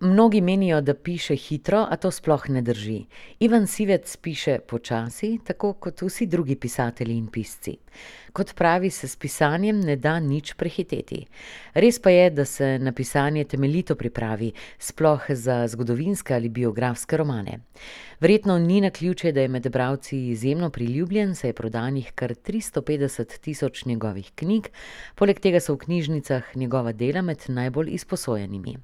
Mnogi menijo, da piše hitro, a to sploh ne drži. Ivan Sivec piše počasi, tako kot vsi drugi pisatelji in pisci. Kot pravi, se s pisanjem ne da nič prehiteti. Res pa je, da se na pisanje temeljito pripravi, sploh za zgodovinske ali biografske romane. Verjetno ni naključje, da je med bralci izjemno priljubljen, saj je prodanih kar tristo petdeset tisoč njegovih knjig, poleg tega so v knjižnicah njegova dela med najbolj izposojenimi.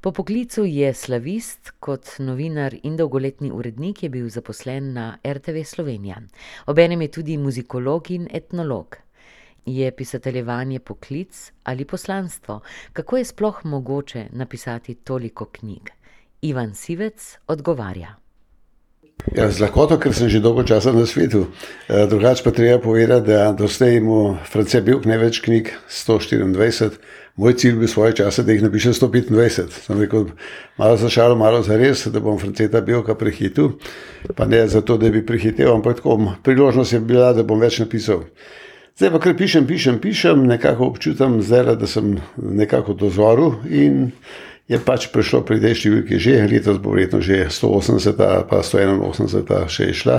Po poklicu je slavist, kot novinar in dolgoletni urednik je bil zaposlen na RTV Slovenija. Obenem je tudi muzikolog in etnolog. Je pisateljevanje poklic ali poslanstvo? Kako je sploh mogoče napisati toliko knjig? Ivan Sivec odgovarja. Ja, z lahkoto, ker sem že dolgo časa na svetu. drugače pa treba povedati, da doslej je imel France Bevk največ knjig, sto štiriindvajset, moj cilj bil svoje čase, da jih napišem sto petindvajset. Sem rekel, malo za šalo, malo zares, da bom Franceta Bevka prehitel. Pa ne zato, da bi prehitel, ampak tako, priložnost je bila, da bom več napisal. Zdaj pa kar pišem, pišem, pišem, nekako občutam zdajle, da sem nekako dozorel in je pač prišlo pri tej številki že, letos bo verjetno že stoosemdeseta pa sto enainosemdeseta še izšla.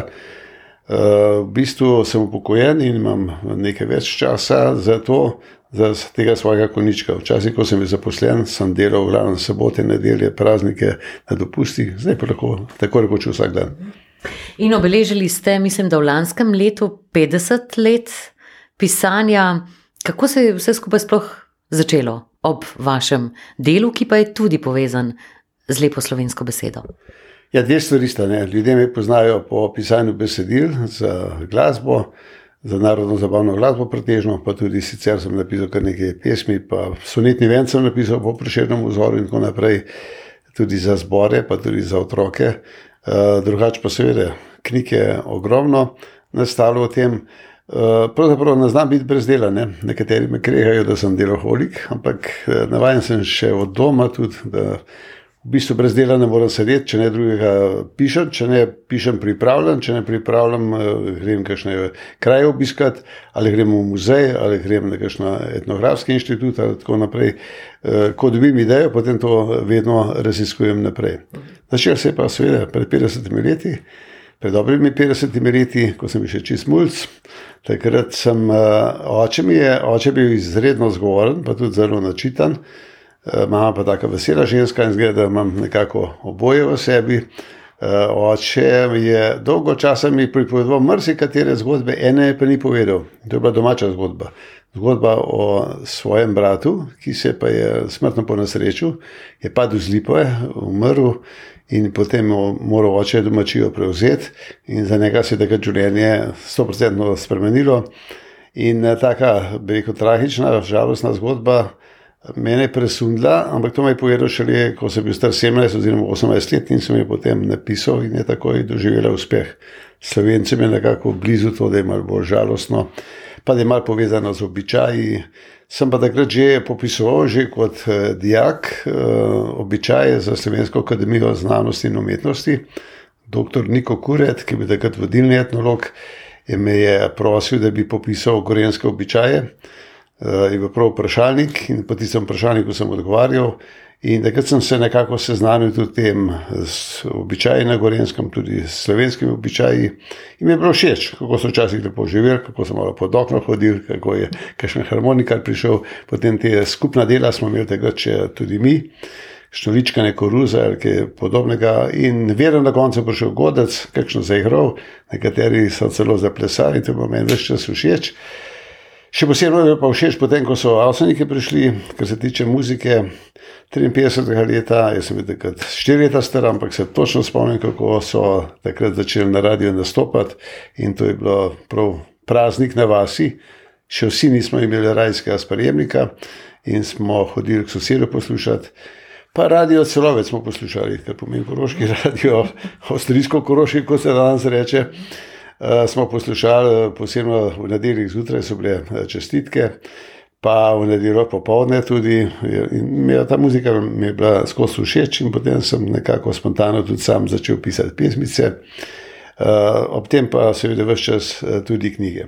v bistvu sem upokojen in imam nekaj več časa za to, za tega svojega konjička. Včasih, ko sem bil zaposlen, sem delal v glavnem sobote, nedelje, praznike, na dopustih, zdaj pa lahko tako rekoč vsak dan. In obeležili ste, mislim, da v lanskem letu petdeset let pisanja. Kako se je vse skupaj sploh začelo ob vašem delu, ki pa je tudi povezan z lepo slovensko besedo? Ja, dve stvari sta, ne, ljudje me poznajo po pisanju besedil za glasbo, za narodnozabavno glasbo pretežno, pa tudi sicer sem napisal kar nekaj pesmi pa sonetni venec sem napisal po Prešernovem vzoru in tako naprej. Tudi za zbore pa tudi za otroke. drugače pa seveda knjig je ogromno nastalo o tem. Pravzaprav ne znam biti brez dela, ne. Nekateri me kregajo, da sem deloholik, ampak, navajen sem še od doma tudi, da v bistvu brez dela ne morem sedeti, če ne drugega pišem, če ne pišem, pripravljam, če ne pripravljam, grem kakšne kraje obiskat ali grem v muzej ali grem na kakšen etnografski inštitut ali tako naprej. ko dobim idejo, potem to vedno raziskujem naprej. Začelo se je pa seveda pred petdesetimi leti, pred dobrimi petdesetimi leti, ko sem bil še čisto mulc. Takrat sem, oče mi je, oče je bil izredno zgovoren pa tudi zelo načitan. mama pa taka vesela ženska in izgleda, da imam nekako oboje v sebi. oče mi je dolgo časa mi pripovedoval marsikatere zgodbe, ene pa ni povedal. To je bila domača zgodba. Zgodba o svojem bratu, ki se je smrtno ponesrečil, je padel z lipe, umrl in potem moral oče domačijo prevzeti in za njega se je takrat življenje stoprocentno spremenilo. In, taka, bi rekel, tragična, žalostna zgodba mene je presunila, ampak to mi je povedal šele, ko sem bil star sedemnajst oziroma osemnajst let in sem jo potem napisal in je takoj doživela uspeh. Slovencem je nekako blizu to, da je malo bolj žalostno pa da je malo povezano z običaji. Sem pa takrat že popisoval, že kot, dijak, običaje za Slovensko akademijo znanosti in umetnosti. Doktor Niko Kuret, ki je bil takrat vodilni etnolog, me je prosil, da bi popisal gorenjske običaje. je bil prav vprašalnik in po tistem vprašalniku sem odgovarjal. In takrat sem se nekako seznanil tudi tem z običaji na Gorenjskem, tudi s slovenskimi običaji. In mi je bilo všeč, kako so včasih lepo živeli, kako so malo pod okno hodili, kako je kakšen harmonikar prišel, potem te skupna dela smo imeli takrat še tudi mi. Štoličkane koruze ali kaj podobnega in vedno na koncu je prišel godec, kakšen zaigral, nekateri so celo zaplesali, to je meni ves čas všeč. Še posebej mi je pa všeč potem, ko so Avseniki prišli, kar se tiče muzike, triinpetdesetega leta, jaz sem bil takrat štiri leta star, ampak se točno spomnim, kako so takrat začeli na radiu nastopati, in to je bilo prav praznik na vasi. Še vsi nismo imeli radijskega sprejemnika in smo hodili k sosedu poslušat. Pa Radio Celovec smo poslušali, kar pomeni koroški radio, avstrijsko-koroški, kot se danes reče. Smo poslušali, posebno v nedeljah zjutraj so bile čestitke. Pa v nedeljo popoldne tudi, ta muzika mi je bila skozi všeč in potem sem nekako spontano tudi sam začel pisati pesmice. ob tem pa seveda ves čas tudi knjige.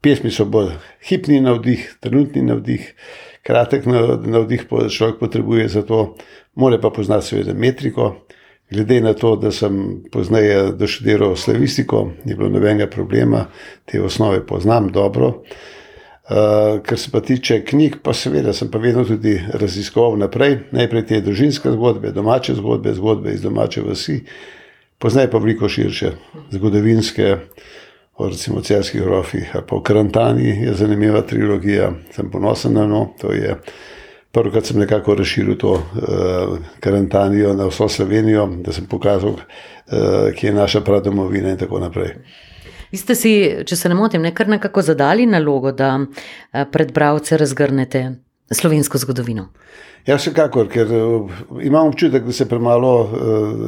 Pesmi so bolj hipni navdih, trenutni navdih, kratek navdih človek potrebuje za to, mora pa poznati seveda metriko. Glede na to, da sem pozneje doštudiral slavistiko, ni bilo nobenega problema, te osnove poznam dobro. Uh, kar se pa tiče knjig, pa seveda sem pa vedno tudi raziskoval naprej. Najprej te družinske zgodbe, domače zgodbe, zgodbe iz domače vasi, poznaj pa veliko širše, zgodovinske, recimo celskih grofih, pa v Karantani je zanimiva trilogija, sem ponosen na njo. To je prvo, kar sem nekako razširil to uh, Karantanijo na vso Slovenijo, da sem pokazal, uh, kje je naša pradomovina in tako naprej. Vi ste si, če se ne motim, nekaj nekako zadali nalogo, da eh, pred bralce razgrnete slovensko zgodovino. Ja, vsekakor, ker eh, imam občutek, da se premalo uh,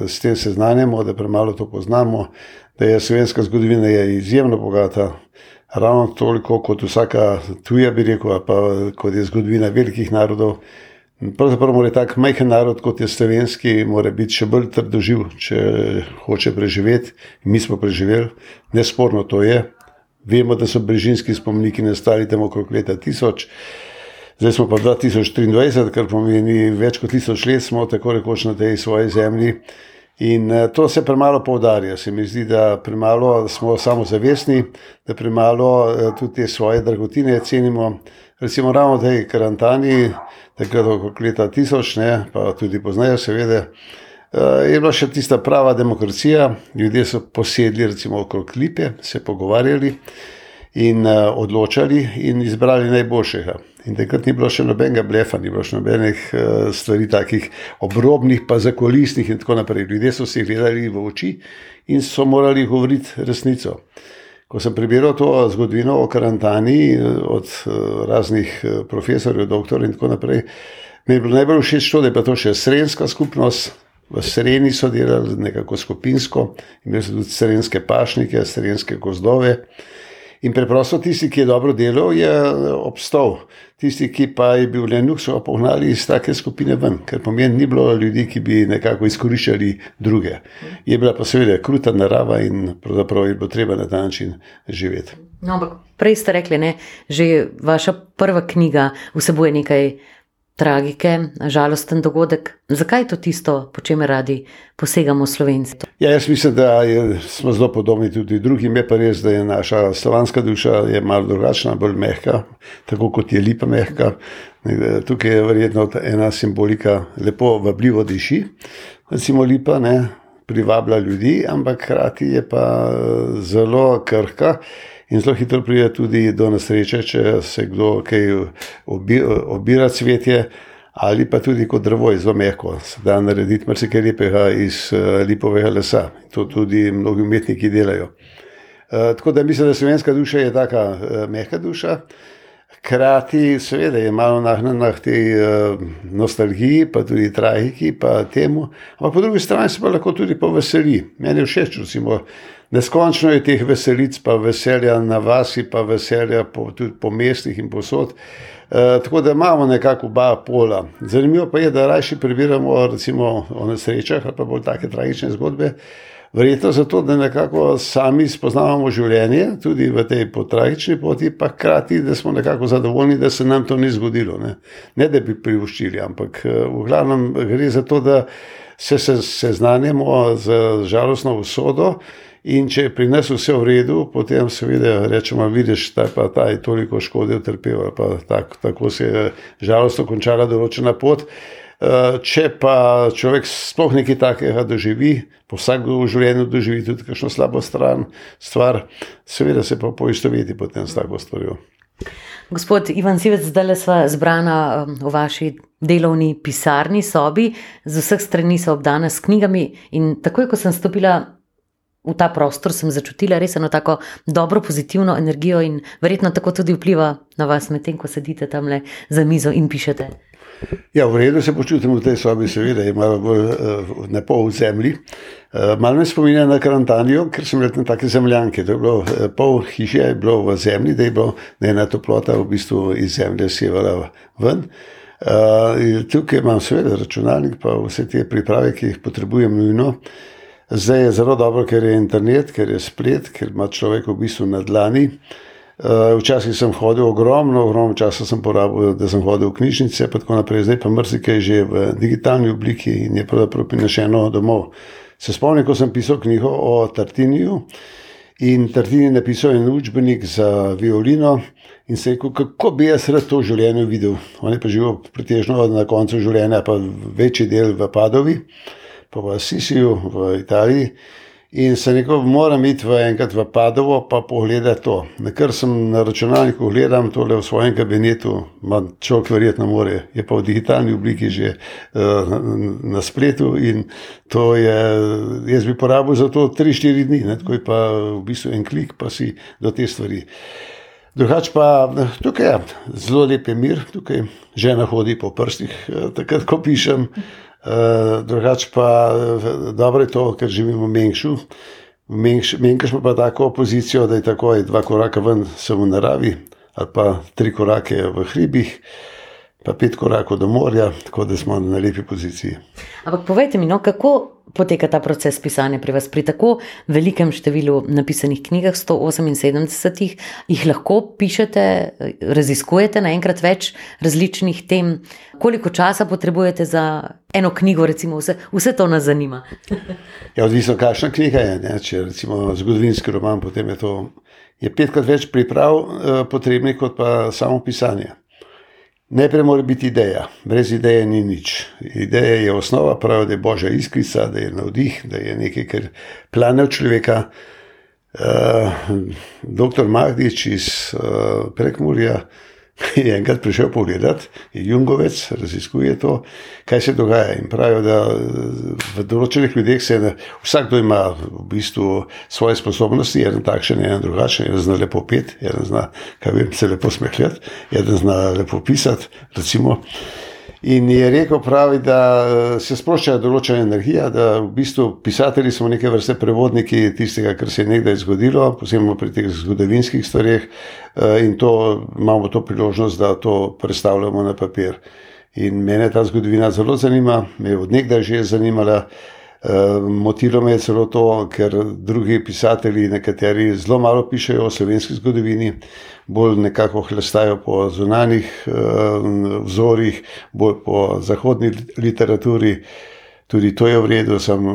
s tem seznanjamo, da premalo to poznamo, da je slovenska zgodovina je izjemno bogata, ravno toliko kot vsaka tuja, bi rekel, pa kot je zgodovina velikih narodov. Pravzaprav mora tak majhen narod, kot je slovenski, biti še bolj trdoživ, če hoče preživeti. In mi smo preživeli, nesporno to je. Vemo, da so brežinski spomeniki nastali tam okrog leta 1000, zdaj smo pa 2023, kar pomeni več kot tisoč let smo tako rekoč na tej svoji zemlji. In eh, to se premalo poudarja. Se mi zdi, da premalo smo samozavestni, da premalo eh, tudi te svoje dragotine cenimo. Recimo ravno v tej karantani takrat okrog leta 1000, ne, pa tudi poznajo, seveda, eh, je bila še tista prava demokracija. Ljudje so posedli recimo okrog lipe, se pogovarjali in eh, odločali in izbrali najboljšega. In takrat ni bilo še nobenega blefa, ni bilo še nobenih eh, stvari, takih obrobnih, pa zakolistnih in tako naprej. Ljudje so se gledali v oči in so morali govoriti resnico. Ko sem prebiral to zgodovino o karantani od eh, raznih eh, profesorjev, doktorjev in tako naprej, mi je bilo najbolj všeč to, da je to še srenska skupnost. V Sreni so delali nekako skupinsko, imeli so tudi srenske pašnike, srenske gozdove. In preprosto tisti, ki je dobro delal, je obstal. Tisti, ki pa je bil lenuk, so pa pognali iz take skupine ven, ker pomeni, ni bilo ljudi, ki bi nekako izkoriščali druge. Je bila pa seveda kruta narava in pravzaprav je bilo treba na ta način živeti. No, ampak prej ste rekli, da že vaša prva knjiga vsebuje nekaj tragike, žalosten dogodek. Zakaj je to tisto, po čemer radi posegamo slovenci? Ja, jaz mislim, da je, smo zelo podobni tudi drugim. Je pa res, da je naša slovanska duša malo drugačna, bolj mehka, tako kot je lipa mehka. Tukaj je verjetno ena simbolika, lepo, vabljivo diši, recimo lipa. Ne? Privablja ljudi, ampak hkrati je pa zelo krhka in zelo hitro pride tudi do nesreče, če se kdo kaj obi, obira cvetje. Ali pa tudi kot drevo, zelo mehko, se da narediti marsikaj lepega iz uh, lipovega lesa. To tudi mnogi umetniki delajo. Uh, tako da mislim, da slovenska duša je tako uh, mehka duša, hkrati, seveda, je malo nahnjena k tej uh, nostalgiji, pa tudi tragiki, pa temu. Ampak po drugi strani se pa lahko tudi poveseli. Meni je všeč, recimo. Neskončno je teh veselic, pa veselja na vasi, pa veselja po, tudi po mestih in posod. E, tako da imamo nekako oba pola. Zanimivo pa je, da raje prebiramo recimo, o nesrečah ali pa bolj take tragične zgodbe. Verjetno zato, da nekako sami spoznavamo življenje, tudi v tej potragični poti, pa hkrati, da smo nekako zadovoljni, da se nam to ni zgodilo. Ne, ne da bi privoščili, ampak e, v glavnem gre za to, da se seznanjamo z žalostno usodo. In če je pri nas vse v redu, potem seveda rečemo, vidiš, da pa ta je toliko škode utrpel, pa tak, tako se je žalostno končala določena pot. Eh, če pa človek sploh nekaj takega doživi, po vsakem življenju doživi tudi kakšno slabo stran, stvar, seveda se pa poistoveti potem s tako stvarjo. Gospod Ivan Sivec, zdaj smo zbrani eh, v vaši delovni pisarni sobi, z vseh strani so obdana s knjigami. In takoj, ko sem stopila v ta prostor sem začutila res eno tako dobro, pozitivno energijo in verjetno tako tudi vpliva na vas, medtem ko sedite tam le za mizo in pišete. Ja, v redu se počutim v tej sobi, seveda, je malo bolj uh, ne pol v zemlji. Uh, malo me spominja na karantanijo, ker sem rekel na take zemljanke. To je bilo uh, pol hiše, je bilo v zemlji, da je bilo ena toplota v bistvu iz zemlje sevala ven. Uh, tukaj imam seveda računalnik, pa vse te priprave, ki jih potrebujem nujno. Uh, Zdaj je zelo dobro, ker je internet, ker je splet, ker ima človek v bistvu na dlani. Včasih sem hodil ogromno, ogromno časa sem porabil, da sem hodil v knjižnice, pa tako naprej. Zdaj pa mrzike že v digitalni obliki in je pravzaprav prinašeno domov. Se spomnim, ko sem pisal knjigo o Tartiniju in Tartini je napisal en učbenik za violino in se rekel, kako bi jaz rad to v življenju videl. On je pa živel pretežno na koncu življenja, pa večji del v Padovi, pa v Sisiju v Italiji. In se neko moram iti v enkrat v Padovo, pa pogledati to. Nekar sem na računalniku gledam tole v svojem kabinetu, manj človek verjetno more, je pa v digitalni obliki že uh, na spletu in to je, jaz bi porabil za to 3-4 dni, tako je pa v bistvu en klik, pa si do te stvari. Drugač pa tukaj je zelo lep mir, tukaj žena hodi po prstih, takrat ko pišem. Uh, drugač pa dobro je to, ker živimo v Mengšu. Mengš pa tako pozicijo, da je takoj dva koraka ven, sem v naravi, ali pa tri korake v hribih, pa pet korakov do morja, tako da smo na lepi poziciji. Ampak povejte mi, no, kako poteka ta proces pisanja pri vas, pri tako velikem številu napisanih knjigah, 178, jih lahko pišete, raziskujete naenkrat več različnih tem, koliko časa potrebujete za eno knjigo, recimo, vse, vse to nas zanima. ja, odvisno, kakšna knjiga je. Ne? Če recimo zgodovinski roman, potem je to je petkrat več priprav eh, potrebnih kot pa samo pisanje. Najprej mora biti ideja, brez ideje ni nič. Ideja je osnova, pravi, da je božja iskrica, da je navdih, da je nekaj, kar plane od človeka. Uh, doktor Mahdič iz uh, Prekmurja, je enkrat prišel pogledat, je Jungovec, raziskuje to, kaj se dogaja. In pravijo, da v določenih ljudeh se ne, vsakdo ima v bistvu svoje sposobnosti, en takšen, en drugačen, en zna lepo pet, en zna, kaj vem, se lepo smehljati, en zna lepo pisati, recimo. In je rekel, pravi, da eh, se sprošča določena energija, da v bistvu pisatelji smo neke vrste prevodniki tistega, kar se je nekdaj zgodilo, posebno pri teh zgodovinskih stvarih, eh, in to imamo to priložnost, da to predstavljamo na papir. In mene ta zgodovina zelo zanima, me je odnegdaj že zanimala. Eh, motilo me je celo to, ker drugi pisatelji, nekateri zelo malo pišejo o slovenski zgodovini, bolj nekako hlestajo po zunanjih eh, vzorih, bolj po zahodni literaturi. Tudi to je v redu. Sem,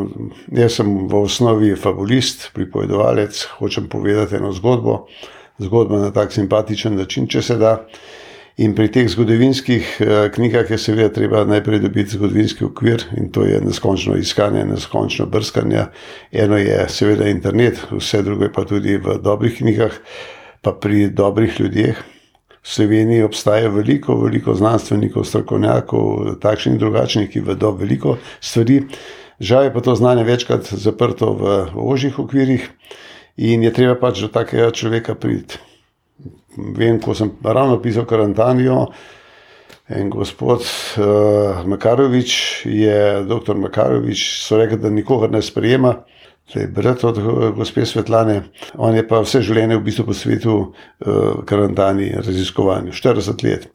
jaz sem v osnovi fabulist, pripovedovalec, hočem povedati eno zgodbo, zgodbo na tak simpatičen način, če se da. In pri teh zgodovinskih eh, knjigah je seveda treba najprej dobiti zgodovinski okvir in to je neskončno iskanje, neskončno brskanje. Eno je seveda internet, vse drugo je pa tudi v dobrih knjigah, pa pri dobrih ljudeh. V Sloveniji obstaja veliko, veliko znanstvenikov, strokovnjakov, takšnih in drugačnih, ki vedo veliko stvari. Žal je pa to znanje večkrat zaprto v ožjih okvirih in je treba pač do takega človeka priti vem, ko sem ravno pisal karantanijo, en gospod uh, Makarovič je, doktor Makarovič, so rekli, da nikogar ne sprejema. To je brat od eh, gospe Svetlane, on je pa vse življenje v bistvu po svetu uh, karantani, raziskovanju, 40 let.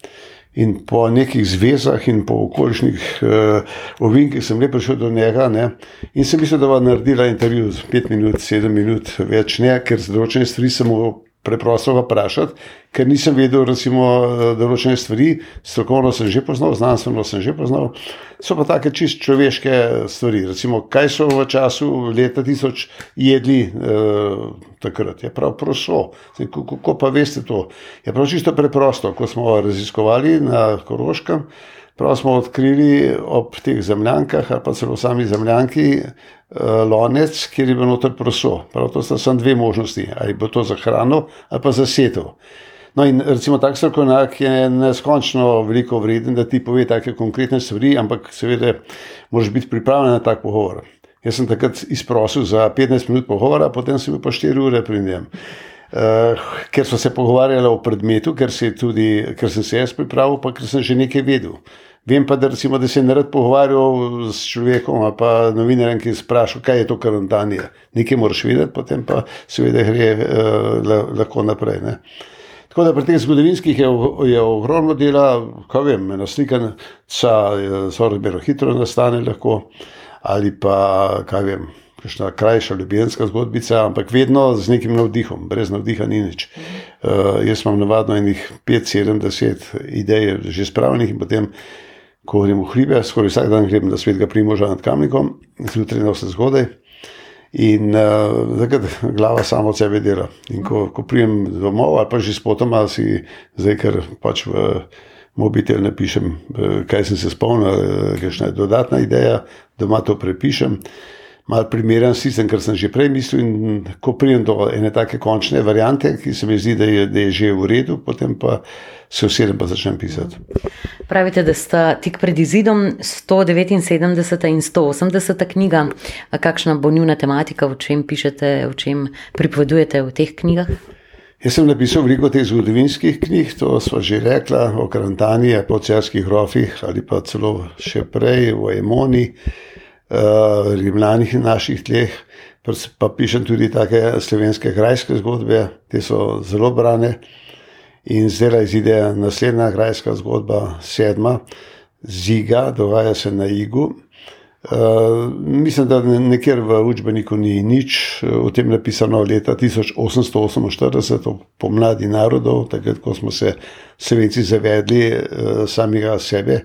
In po nekih zvezah in po okolišnih uh, ovinkih sem lepo prišel do njega ne? in sem mislil, da bo naredila intervju z 5 minut, 7 minut, več ne, ker z določene stvari sem mu preprosto ga vprašati, ker nisem vedel, recimo, določene stvari, strokovno sem že poznal, znanstveno sem že poznal. So pa take čist človeške stvari. Recimo, kaj so v času leta 1000 jedli eh, takrat? Je prav proso. Kako pa veste to? Je prav čisto preprosto, ko smo raziskovali na Koroškem. Prav smo odkrili ob teh zemljankah, ali pa celo sami zemljanki, eh, lonec, kjer je bilo noter proso. Prav to sta samo dve možnosti, ali bo to za hrano ali pa za setev. No, in recimo tak strokovnjak je neskončno veliko vreden, da ti pove take konkretne stvari, ampak seveda moraš biti pripravljen na tak pogovor. Jaz sem takrat izprosil za 15 minut pogovora, potem sem bil pa 4 ure pri njem. Uh, ker so se pogovarjali o predmetu, ker, tudi, ker sem se jaz pripravil, pa ker sem že nekaj vedel. Vem pa, da, recimo, da se ne rad pogovarjal s človekom, pa novinarjem, ki sprašuje, kaj je to karantanje. Nekaj moraš vedeti, potem pa seveda gre uh, lahko naprej. Ne. Tako da pri teh zgodovinskih je, je ogromno dela, kaj vem, ena slika, se zelo hitro nastane, lahko, ali pa kaj vem, kakšna krajša ljubezenska zgodbica, ampak vedno z nekim navdihom, brez navdiha ni nič. Uh, jaz imam navadno enih 5-70 idej že spravljenih in potem, ko grem v hribe, skoraj vsak dan grem na svetega primoža nad kamnikom, zjutraj na vse zgodaj. In uh, takrat glava samo od sebe dela. In ko, ko pridem domov, ali pa že spotoma, si zdaj, ker pač v mobitel napišem, kaj sem se spomnil, kakšna je dodatna ideja, doma to prepišem. Mal primeren s tistem, kar sem že prej mislil, in ko pridem do ene take končne variante, ki se mi zdi, da je, da je že v redu, potem pa se usedem in začnem pisati. Pravite, da sta tik pred izidom 179 in 180 knjiga. A kakšna bo njuna tematika, o čem pišete, o čem pripovedujete v teh knjigah? Jaz sem napisal veliko teh zgodovinskih knjig, to smo že rekli, o Karantani, po cerskih rofih ali pa celo še prej o Emoni uh, Rimljanih in naših tleh, pa pišem tudi take slovenske krajske zgodbe, te so zelo brane. In zdaj izide naslednja krajska zgodba, sedma, Ziga, dogaja se na Igu. Uh, mislim, da nekjer v učbeniku ni nič o tem napisano leta 1848, pomladi narodov, takrat, ko smo se Slovenci zavedli uh, samega sebe,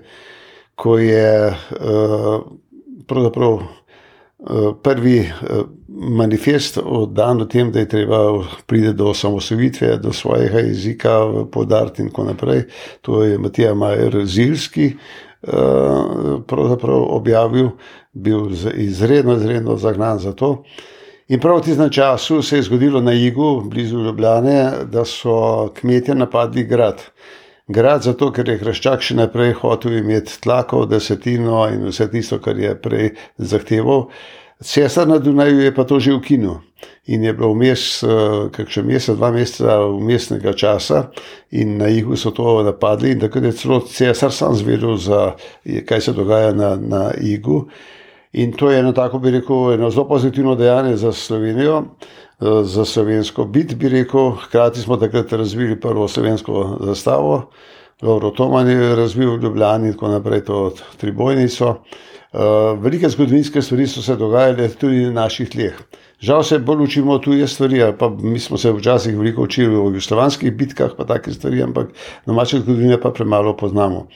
ko je uh, pravzaprav eh, prvi eh, manifest dan o tem, da je treba priti do osamosvojitve, do svojega jezika, podariti in tako naprej. To je Matija Majer Zilski eh, pravzaprav objavil, bil izredno, izredno zagnan za to. In prav v tistem času se je zgodilo na Igu, blizu Ljubljane, da so kmetje napadli grad. Grad zato, ker je Hrščak še naprej hotel imeti tlako, desetino in vse tisto, kar je prej zahteval. Cesar na Dunaju je pa to že ukinil in je bilo vmes, eh, kakšen mesec, dva meseca umestnega časa in na Igu so to napadli in takrat je celo cesar sam zvedel, za, kaj se dogaja na, na Igu. In to je eno tako, bi rekel, eno zelo pozitivno dejanje za Slovenijo. Eh, za slovensko bit, bi rekel. Hkrati smo takrat razvili prvo slovensko zastavo, Lauro Toman je razvil v Ljubljani in tako naprej to tribojnico. Eh, velike zgodovinske stvari so se dogajale tudi na naših tleh. Žal se bolj učimo tuje stvari, pa mi smo se včasih veliko učili o jugoslovanskih bitkah, pa take stvari, ampak domače zgodovine pa premalo poznamo.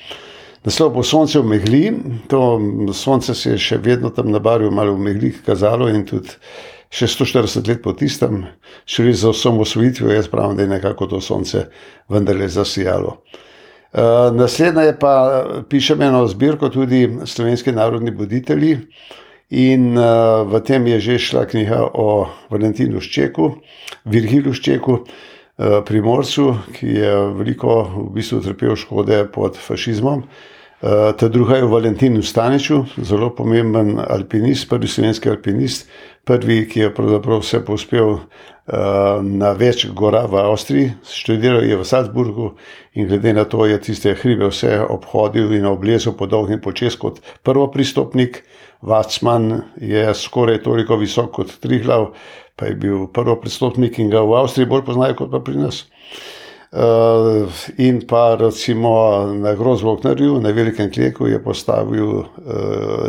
Naslov bo sonce v megli, to sonce se je še vedno tam na barju malo v megli kazalo in tudi še 140 let po tistem, šli za osamosvojitvijo, jaz pravim, da je nekako to sonce vendarle zasijalo. Uh, naslednja je pa, pišem eno zbirko tudi slovenski narodni voditelji in uh, v tem je že šla knjiga o Valentinu Ščeku, Virgilu Ščeku, uh, primorcu, ki je veliko v bistvu trpel škode pod fašizmom. Uh, ta druga je Valentin Staniču, zelo pomemben alpinist, prvi slovenski alpinist, prvi, ki je pravzaprav vse pospel uh, na več gora v Avstriji, študiral je v Salzburgu in glede na to je tiste hribe vse obhodil in oblezel po dolgem počes kot prvo pristopnik. Vacman je skoraj toliko visok kot Triglav, pa je bil prvo pristopnik in ga v Avstriji bolj poznajo kot pa pri nas. Uh, in pa recimo na Grozvoknerju, na Velikem Kleku, je postavil, uh,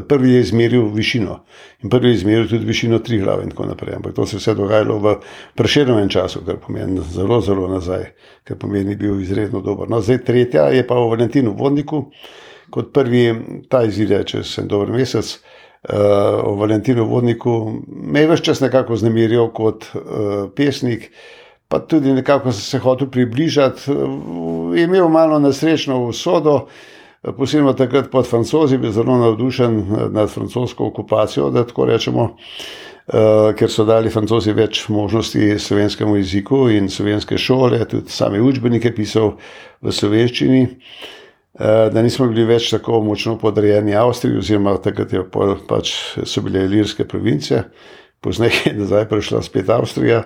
prvi je izmeril višino in prvi je izmeril tudi višino tri glave in tako naprej. Ampak to se je vse dogajalo v preširjenem času, kar pomeni zelo, zelo nazaj, kar pomeni bil izredno dober. No, zdaj tretja je pa v Valentinu Vodniku, kot prvi ta izide čez en dober mesec. Uh, o Valentinu Vodniku me je več čas nekako znamiril kot uh, pesnik pa tudi nekako sem se hotel približati. Je imel malo nesrečno usodo, posebno takrat pod francozi, bil zelo navdušen nad francosko okupacijo, da tako rečemo. Uh, ker so dali francozi več možnosti slovenskemu jeziku in slovenske šole, tudi same učbenike pisal v slovenščini, uh, da nismo bili več tako močno podrejeni Avstriji, oziroma takrat pač so bile ilirske province, pozneje je nazaj prišla spet Avstrija.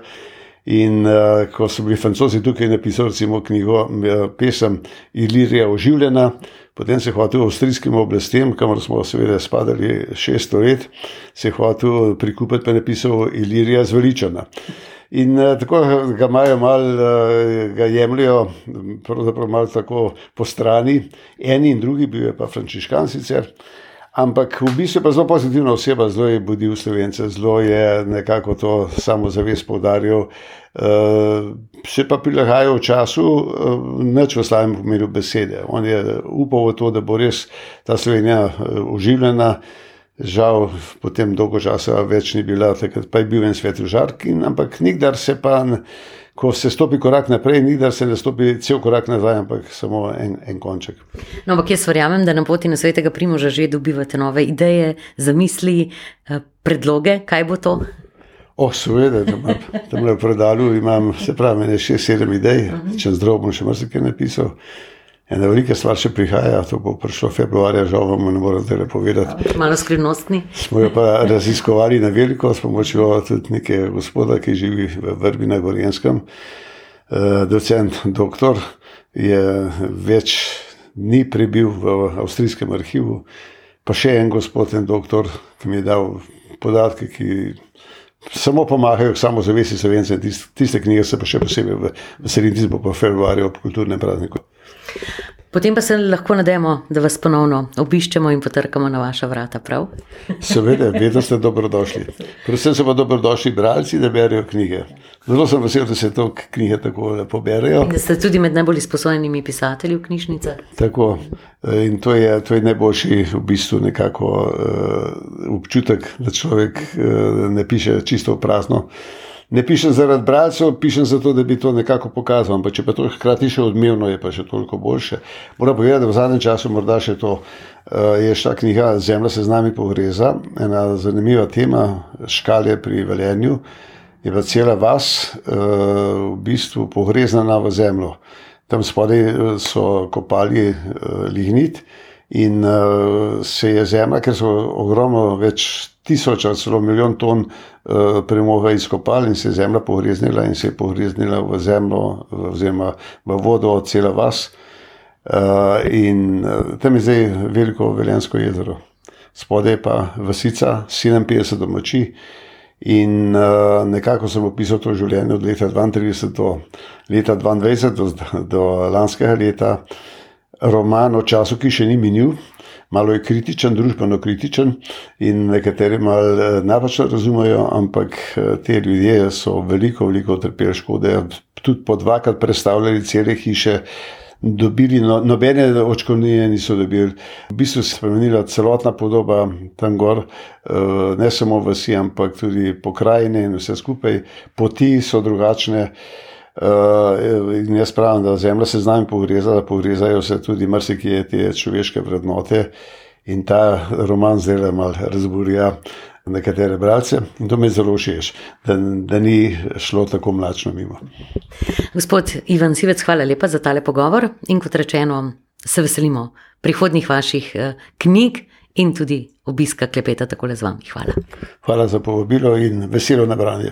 In uh, ko so bili francozi tukaj napisali, recimo, knjigo, uh, pesem Ilirija oživljena, potem se je hotel avstrijskim oblastem, kamor smo seveda spadali 600 let, se je hotel prikupiti, pa je napisal Ilirija zveličana. In uh, tako ga imajo malo, uh, ga jemljajo, pravzaprav malo tako po strani, eni in drugi, bil je pa frančiškan sicer. Ampak v bistvu je pa zelo pozitivna oseba, zelo je budil slovence, zelo je nekako to samozavest poudaril. Uh, se pa prilagaja v času, uh, neč v slavnem pomenu besede. On je upal v to, da bo res ta Slovenija uh, oživljena. Žal, potem dolgo časa več ni bila, takrat pa je bil en svet v žarki, ampak nikdar se pa. Ne, ko se stopi korak naprej, ni da se ne stopi cel korak nazaj, ampak samo en, en konček. No, ampak jaz verjamem, da na poti na svetega primoža že dobivate nove ideje, zamisli, eh, predloge, kaj bo to. O, seveda, tam le v predalu imam, se pravi, ne šest, sedem idej, uh -huh. če zdrav bom še marsikaj napisal. Ena velika stvar še prihaja, to bo prišlo februarja, žal vam ne morem tega povedati. Malo skrivnostni. Smo jo pa raziskovali na veliko, s pomočjo tudi nekega gospoda, ki živi v Vrbi na Gorjenskem. Uh, docent, doktor, je več dni prebil v avstrijskem arhivu, pa še en gospod, en doktor, ki mi je dal podatke, ki samo pomagajo k samozavesti slovencem. Tiste knjige se pa še posebej veselim, tiste pa v februarju ob kulturnem prazniku. Potem pa se lahko nadejamo, da vas ponovno obiščemo in potrkamo na vaša vrata. Prav? Seveda, vedno ste dobrodošli. Predvsem so pa dobrodošli bralci, da berijo knjige. Zelo sem vesel, da se to knjige tako lepo berijo. Da ste tudi med najbolj izposojenimi pisatelji v knjižnicah. Tako. In to je, to je najboljši v bistvu nekako uh, občutek, da človek uh, ne piše čisto prazno. Ne pišem zaradi bralcev, pišem zato, da bi to nekako pokazal. Ampak če pa to hkrati še odmevno, je pa še toliko boljše. Moram povedati, da v zadnjem času morda še to uh, je šla knjiga Zemlja se z nami pogreza, ena zanimiva tema, škalje pri veljenju. Je pa cela vas uh, v bistvu pogrezana v zemljo. Tam spodaj eh, so kopali lignit in uh, se je zemlja, ker so ogromno več tisoč ali celo milijon ton uh, premoga izkopali in se je zemlja pogreznila in se je pogreznila v zemljo, oziroma v vodo, cela vas. Uh, in uh, tam je zdaj veliko veljensko jezero. Spodaj pa vasica, 57 domači. In uh, nekako sem opisal to življenje od leta 32 do leta 22, do, do lanskega leta, roman o času, ki še ni minil, malo je kritičen, družbeno kritičen in nekateri malo eh, napačno razumejo, ampak eh, te ljudje so veliko, veliko utrpeli škode, tudi po dvakrat predstavljali cele hiše. Dobili no, nobene očkodnine, niso dobili. V bistvu se je spremenila celotna podoba tam gor, eh, ne samo vsi, ampak tudi pokrajine in vse skupaj. Poti so drugačne. Uh, in jaz pravim, da zemlja se z nami pogreza, da pogrezajo se tudi marsikje te človeške vrednote. In ta roman le malo razburja nekatere bralce. In to mi je zelo všeč, da, da ni šlo tako mlačno mimo. Gospod Ivan Sivec, hvala lepa za tale pogovor. In kot rečeno, se veselimo prihodnih vaših uh, knjig. In tudi obiska klepeta tako le z vami. Hvala. Hvala za povabilo in veselo nabranje.